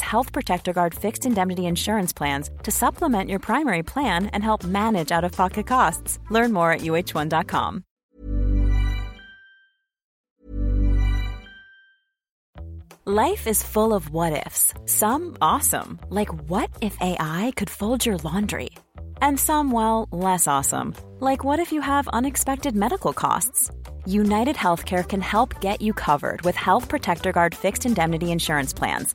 Health Protector Guard fixed indemnity insurance plans to supplement your primary plan and help manage out of pocket costs. Learn more at uh1.com. Life is full of what ifs, some awesome, like what if AI could fold your laundry? And some, well, less awesome, like what if you have unexpected medical costs? United Healthcare can help get you covered with Health Protector Guard fixed indemnity insurance plans.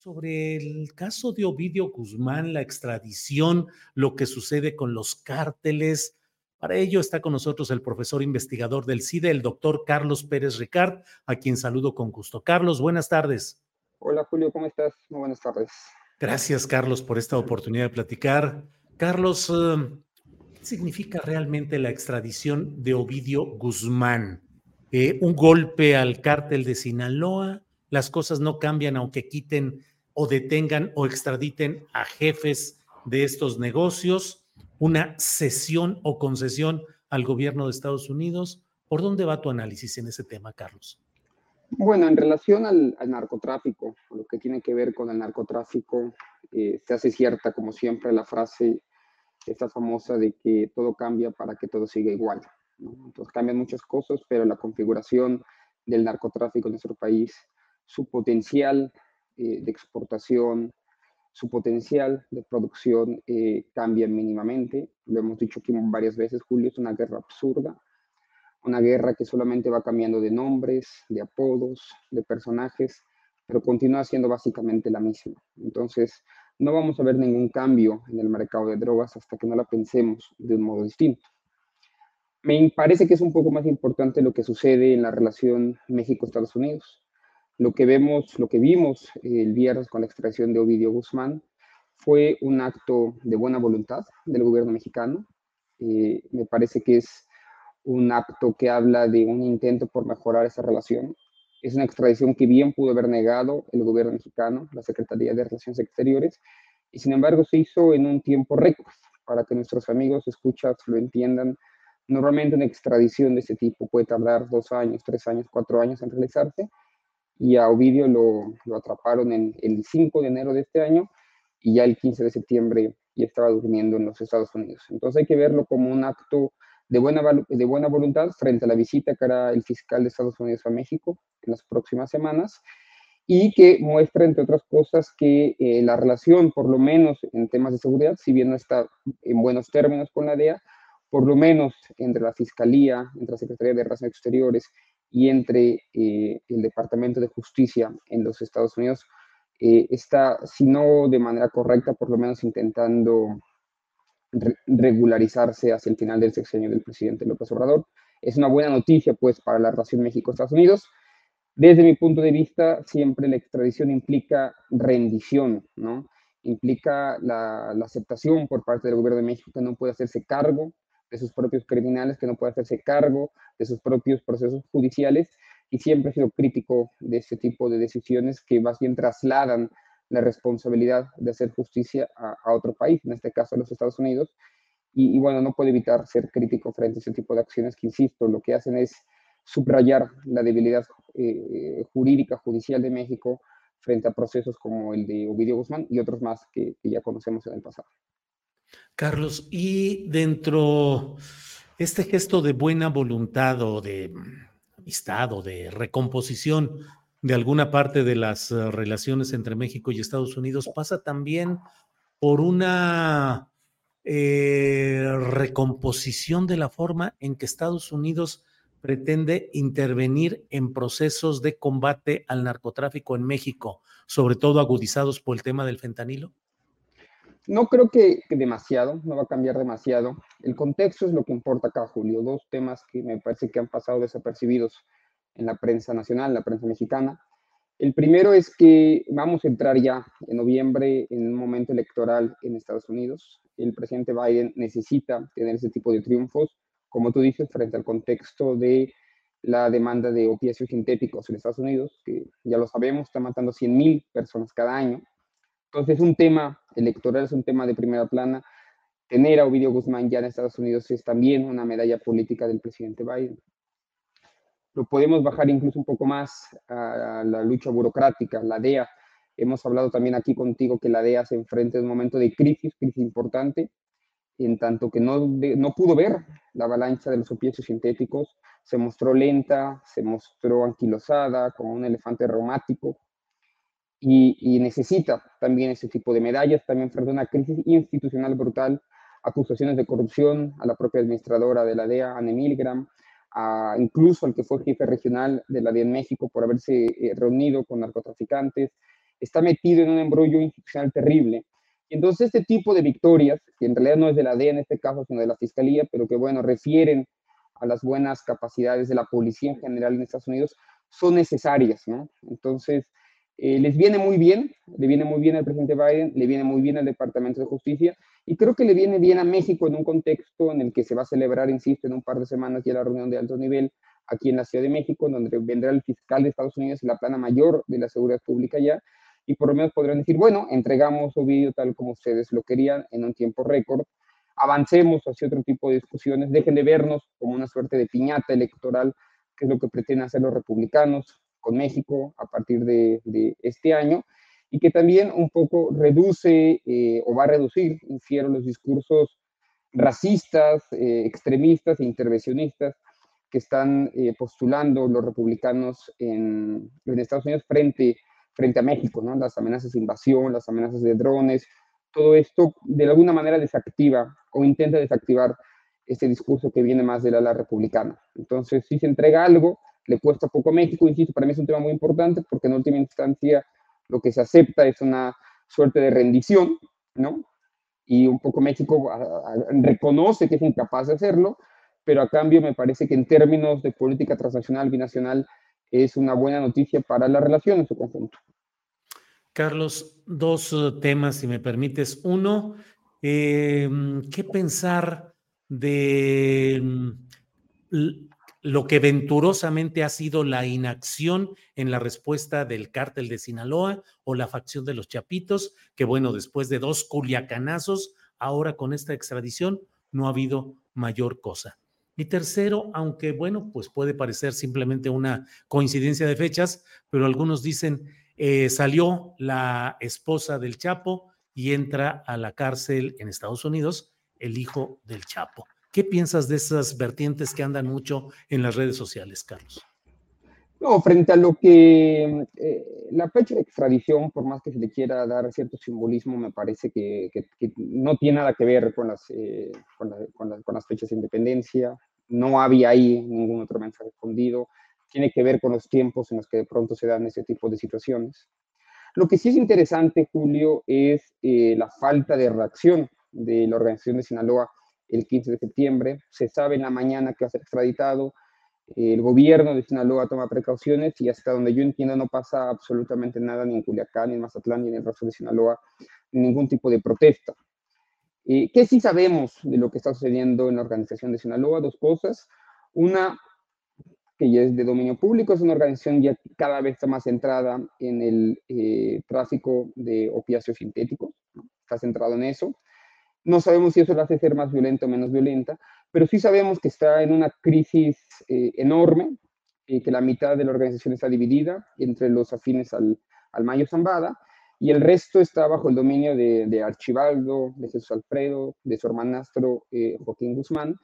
Sobre el caso de Ovidio Guzmán, la extradición, lo que sucede con los cárteles. Para ello está con nosotros el profesor investigador del CIDE, el doctor Carlos Pérez Ricard, a quien saludo con gusto. Carlos, buenas tardes. Hola Julio, ¿cómo estás? Muy buenas tardes. Gracias Carlos por esta oportunidad de platicar. Carlos, eh, ¿qué significa realmente la extradición de Ovidio Guzmán? Eh, ¿Un golpe al cártel de Sinaloa? Las cosas no cambian aunque quiten o detengan o extraditen a jefes de estos negocios, una cesión o concesión al gobierno de Estados Unidos. ¿Por dónde va tu análisis en ese tema, Carlos? Bueno, en relación al, narcotráfico, lo que tiene que ver con el narcotráfico, eh, se hace cierta, como siempre, la frase, esta famosa de que todo cambia para que todo siga igual. Entonces cambian muchas cosas, pero la configuración del narcotráfico en nuestro país, su potencial eh, de exportación, su potencial de producción eh, cambia mínimamente. Lo hemos dicho aquí varias veces, Julio, es una guerra absurda, una guerra que solamente va cambiando de nombres, de apodos, de personajes, pero continúa siendo básicamente la misma. Entonces, no vamos a ver ningún cambio en el mercado de drogas hasta que no la pensemos de un modo distinto. Me parece que es un poco más importante lo que sucede en la relación México-Estados Unidos. Lo que vemos, lo que vimos el viernes con la extracción de Ovidio Guzmán fue un acto de buena voluntad del gobierno mexicano. Eh, me parece que es un acto que habla de un intento por mejorar esa relación. Es una extradición que bien pudo haber negado el gobierno mexicano, la Secretaría de Relaciones Exteriores, y sin embargo se hizo en un tiempo récord, para que nuestros amigos escuchas lo entiendan. Normalmente una extradición de ese tipo puede tardar dos años, tres años, cuatro años en realizarse, y a Ovidio lo, atraparon el 5 de enero de este año y ya el 15 de septiembre ya estaba durmiendo en los Estados Unidos. Entonces hay que verlo como un acto de buena, de buena voluntad frente a la visita que hará el fiscal de Estados Unidos a México en las próximas semanas y que muestra, entre otras cosas, que eh, la relación, por lo menos en temas de seguridad, si bien no está en buenos términos con la DEA, por lo menos entre la Fiscalía, entre la Secretaría de Relaciones Exteriores y entre eh, el Departamento de Justicia en los Estados Unidos eh, está, si no de manera correcta, por lo menos intentando regularizarse hacia el final del sexenio del presidente López Obrador. Es una buena noticia, pues, para la relación México-Estados Unidos. Desde mi punto de vista, siempre la extradición implica rendición, ¿no? Implica la, la aceptación por parte del gobierno de México que no puede hacerse cargo de sus propios criminales, que no puede hacerse cargo de sus propios procesos judiciales y siempre he sido crítico de este tipo de decisiones que más bien trasladan la responsabilidad de hacer justicia a, otro país, en este caso a los Estados Unidos. Y, bueno, no puedo evitar ser crítico frente a ese tipo de acciones que, insisto, lo que hacen es subrayar la debilidad eh, jurídica, judicial de México frente a procesos como el de Ovidio Guzmán y otros más que ya conocemos en el pasado. Carlos, y dentro este gesto de buena voluntad o de amistad o de recomposición de alguna parte de las eh, relaciones entre México y Estados Unidos pasa también por una eh, recomposición de la forma en que Estados Unidos pretende intervenir en procesos de combate al narcotráfico en México, sobre todo agudizados por el tema del fentanilo? No creo que, demasiado, no va a cambiar demasiado. El contexto es lo que importa acá, Julio. Dos temas que me parece que han pasado desapercibidos en la prensa nacional, la prensa mexicana. El primero es que vamos a entrar ya en noviembre en un momento electoral en Estados Unidos. El presidente Biden necesita tener ese tipo de triunfos, como tú dices, frente al contexto de la demanda de opiáceos sintéticos en Estados Unidos, que ya lo sabemos, está matando 100.000 personas cada año. Entonces, es un tema electoral, es un tema de primera plana. Tener a Ovidio Guzmán ya en Estados Unidos es también una medalla política del presidente Biden lo podemos bajar incluso un poco más a la lucha burocrática, la DEA. Hemos hablado también aquí contigo que la DEA se enfrenta a un momento de crisis, crisis importante, en tanto que no, no pudo ver la avalancha de los opiáceos sintéticos, se mostró lenta, se mostró anquilosada, como un elefante reumático, y, y, necesita también ese tipo de medallas, también frente a una crisis institucional brutal, acusaciones de corrupción a la propia administradora de la DEA, Anne Milgram, incluso al que fue jefe regional de la DEA en México por haberse eh, reunido con narcotraficantes, está metido en un embrollo institucional terrible. Y entonces este tipo de victorias, que en realidad no es de la DEA en este caso, sino de la Fiscalía, pero que bueno, refieren a las buenas capacidades de la policía en general en Estados Unidos, son necesarias, ¿no? Entonces, eh, les viene muy bien, le viene muy bien al presidente Biden, le viene muy bien al Departamento de Justicia y creo que le viene bien a México en un contexto en el que se va a celebrar, insisto, en un par de semanas ya la reunión de alto nivel aquí en la Ciudad de México, donde vendrá el fiscal de Estados Unidos y la plana mayor de la seguridad pública ya y por lo menos podrán decir, bueno, entregamos vídeo tal como ustedes lo querían en un tiempo récord, avancemos hacia otro tipo de discusiones, dejen de vernos como una suerte de piñata electoral, que es lo que pretenden hacer los republicanos, con México a partir de, este año y que también un poco reduce eh, o va a reducir, infiero, los discursos racistas, eh, extremistas e intervencionistas que están eh, postulando los republicanos en, Estados Unidos frente, frente a México, ¿no? las amenazas de invasión, las amenazas de drones, todo esto de alguna manera desactiva o intenta desactivar este discurso que viene más del ala republicana. Entonces, si se entrega algo, le cuesta poco a México, insisto, para mí es un tema muy importante porque en última instancia lo que se acepta es una suerte de rendición, ¿no? Y un poco México reconoce que es incapaz de hacerlo, pero a cambio me parece que en términos de política transnacional, binacional, es una buena noticia para la relación en su conjunto. Carlos, dos eh, temas, si me permites. Uno, em, ¿qué pensar de mm, lo que venturosamente ha sido la inacción en la respuesta del cártel de Sinaloa o la facción de los Chapitos, que bueno, después de dos culiacanazos, ahora con esta extradición no ha habido mayor cosa. Y tercero, aunque bueno, pues puede parecer simplemente una coincidencia de fechas, pero algunos dicen, eh, salió la esposa del Chapo y entra a la cárcel en Estados Unidos el hijo del Chapo. ¿Qué piensas de esas vertientes que andan mucho en las redes sociales, Carlos? No, frente a lo que eh, la fecha de extradición, por más que se le quiera dar cierto simbolismo, me parece que, no tiene nada que ver con las, eh, con, las fechas de independencia. No había ahí ningún otro mensaje escondido. Tiene que ver con los tiempos en los que de pronto se dan ese tipo de situaciones. Lo que sí es interesante, Julio, es eh, la falta de reacción de la organización de Sinaloa el 15 de septiembre. Se sabe en la mañana que va a ser extraditado. El gobierno de Sinaloa toma precauciones y hasta donde yo entiendo no pasa absolutamente nada ni en Culiacán, ni en Mazatlán, ni en el resto de Sinaloa, ningún tipo de protesta. Eh, ¿Qué sí sabemos de lo que está sucediendo en la organización de Sinaloa? Dos cosas. Una, que ya es de dominio público, es una organización ya cada vez está más centrada en el eh, tráfico de opiáceos sintéticos, está centrado en eso. No sabemos si eso la hace ser más violenta o menos violenta, pero sí sabemos que está en una crisis eh, enorme, y que la mitad de la organización está dividida entre los afines al, al Mayo Zambada, y el resto está bajo el dominio de, de Archibaldo, de Jesús Alfredo, de su hermanastro eh, Joaquín Guzmán,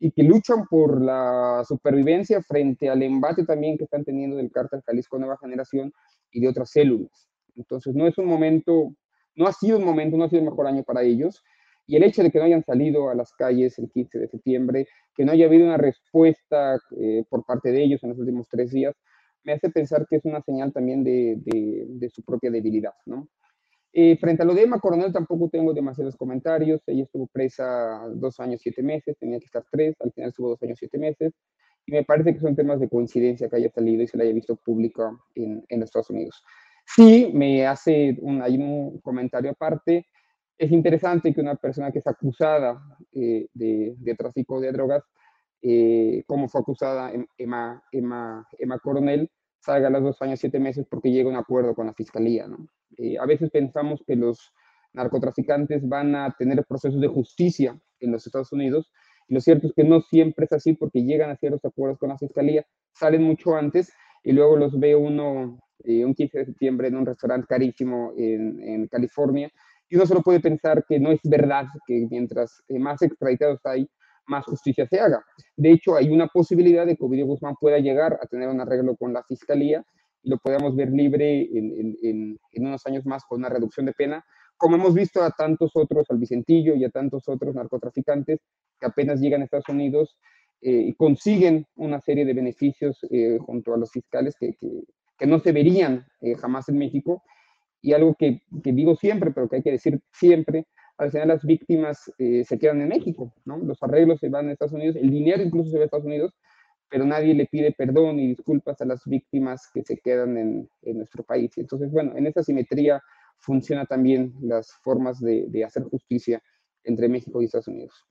y que luchan por la supervivencia frente al embate también que están teniendo del cártel Jalisco Nueva Generación y de otras células. Entonces, no es un momento, no ha sido un momento, no ha sido el mejor año para ellos. Y el hecho de que no hayan salido a las calles el 15 de septiembre, que no haya habido una respuesta eh, por parte de ellos en los últimos tres días, me hace pensar que es una señal también de, de, de su propia debilidad, ¿no? Eh, frente a lo de Emma Coronel tampoco tengo demasiados comentarios. Ella estuvo presa dos años, siete meses, tenía que estar tres, al final estuvo dos años, siete meses. Y me parece que son temas de coincidencia que haya salido y se la haya visto pública en, en Estados Unidos. Sí, me hace un, hay un comentario aparte. Es interesante que una persona que es acusada eh, de, de, tráfico de drogas, eh, como fue acusada Emma, Emma, Emma Coronel, salga a los dos años, siete meses porque llega a un acuerdo con la fiscalía. ¿no? Eh, a veces pensamos que los narcotraficantes van a tener procesos de justicia en los Estados Unidos, y lo cierto es que no siempre es así porque llegan a ciertos acuerdos con la fiscalía, salen mucho antes y luego los ve uno eh, un 15 de septiembre en un restaurante carísimo en, en, California y uno solo puede pensar que no es verdad que mientras eh, más extraditados hay, más justicia se haga. De hecho, hay una posibilidad de que Ovidio Guzmán pueda llegar a tener un arreglo con la fiscalía y lo podamos ver libre en, en, en, unos años más con una reducción de pena, como hemos visto a tantos otros, al Vicentillo y a tantos otros narcotraficantes que apenas llegan a Estados Unidos eh, y consiguen una serie de beneficios eh, junto a los fiscales que, que, que no se verían eh, jamás en México. Y algo que, que, digo siempre, pero que hay que decir siempre, al final las víctimas eh, se quedan en México, ¿no? Los arreglos se van a Estados Unidos, el dinero incluso se va a Estados Unidos, pero nadie le pide perdón y disculpas a las víctimas que se quedan en, en nuestro país. Entonces, bueno, en esa simetría funciona también las formas de, de hacer justicia entre México y Estados Unidos.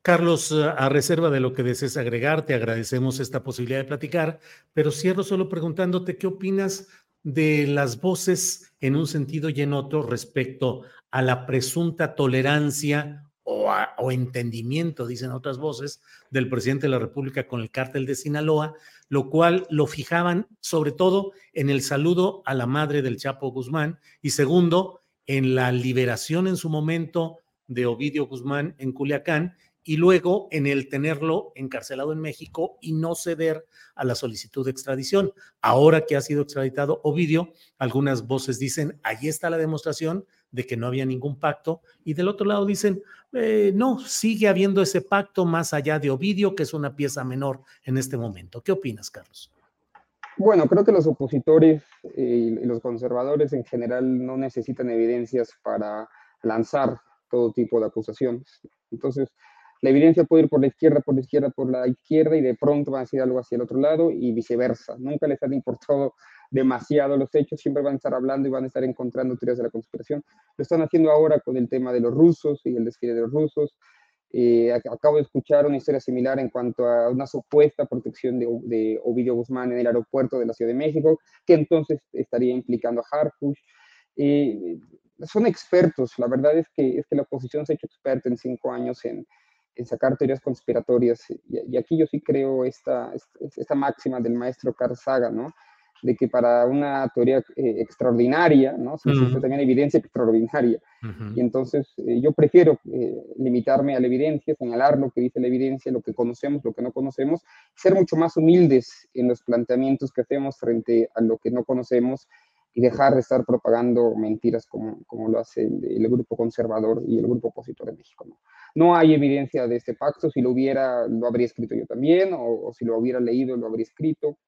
Carlos, a reserva de lo que desees agregar, te agradecemos esta posibilidad de platicar, pero cierro solo preguntándote qué opinas de las voces en un sentido y en otro respecto a la presunta tolerancia o, entendimiento, dicen otras voces, del presidente de la República con el cártel de Sinaloa, lo cual lo fijaban sobre todo en el saludo a la madre del Chapo Guzmán y segundo, en la liberación en su momento de Ovidio Guzmán en Culiacán y luego en el tenerlo encarcelado en México y no ceder a la solicitud de extradición. Ahora que ha sido extraditado Ovidio, algunas voces dicen, ahí está la demostración de que no había ningún pacto, y del otro lado dicen, eh, no, sigue habiendo ese pacto más allá de Ovidio, que es una pieza menor en este momento. ¿Qué opinas, Carlos? Bueno, creo que los opositores eh, y los conservadores en general no necesitan evidencias para lanzar todo tipo de acusaciones. Entonces, la evidencia puede ir por la izquierda, por la izquierda, por la izquierda y de pronto van a decir algo hacia el otro lado y viceversa. Nunca les han importado demasiado los hechos, siempre van a estar hablando y van a estar encontrando teorías de la conspiración. Lo están haciendo ahora con el tema de los rusos y el desfile de los rusos. Eh, acabo de escuchar una historia similar en cuanto a una supuesta protección de, de Ovidio Guzmán en el aeropuerto de la Ciudad de México, que entonces estaría implicando a Harfush. Eh, son expertos, la verdad es que, es que la oposición se ha hecho experta en cinco años en, en sacar teorías conspiratorias. Y, y, aquí yo sí creo esta, esta máxima del maestro Carl Sagan, ¿no? De que para una teoría eh, extraordinaria, ¿no? Se necesita uh -huh. también evidencia extraordinaria. Uh -huh. Y entonces eh, yo prefiero eh, limitarme a la evidencia, señalar lo que dice la evidencia, lo que conocemos, lo que no conocemos, ser mucho más humildes en los planteamientos que hacemos frente a lo que no conocemos y dejar de estar propagando mentiras como, como lo hace el, el, grupo conservador y el grupo opositor en México. ¿no? No hay evidencia de este pacto, si lo hubiera, lo habría escrito yo también, o, si lo hubiera leído, lo habría escrito.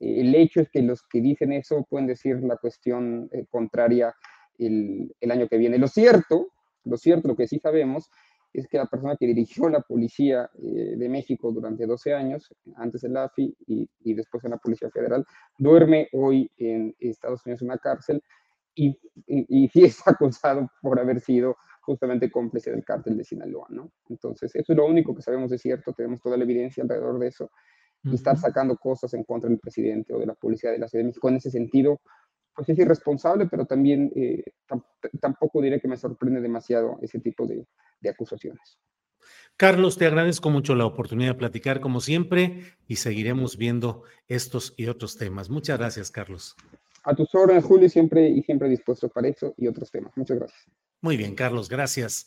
Eh, el hecho es que los que dicen eso pueden decir la cuestión eh, contraria el, año que viene. Lo cierto, lo cierto, lo que sí sabemos, es que la persona que dirigió la policía eh, de México durante 12 años, antes en la AFI y, después en la Policía Federal, duerme hoy en Estados Unidos en una cárcel y, y, y es acusado por haber sido justamente cómplice del cártel de Sinaloa, ¿no? Entonces, eso es lo único que sabemos de cierto, tenemos toda la evidencia alrededor de eso. y estar sacando cosas en contra del presidente o de la policía de la Ciudad de México. En ese sentido, pues es irresponsable, pero también eh, tampoco diré que me sorprende demasiado ese tipo de, de acusaciones. Carlos, te agradezco mucho la oportunidad de platicar como siempre y seguiremos viendo estos y otros temas. Muchas gracias, Carlos. A tus órdenes, Julio, siempre y siempre dispuesto para eso y otros temas. Muchas gracias. Muy bien, Carlos, gracias.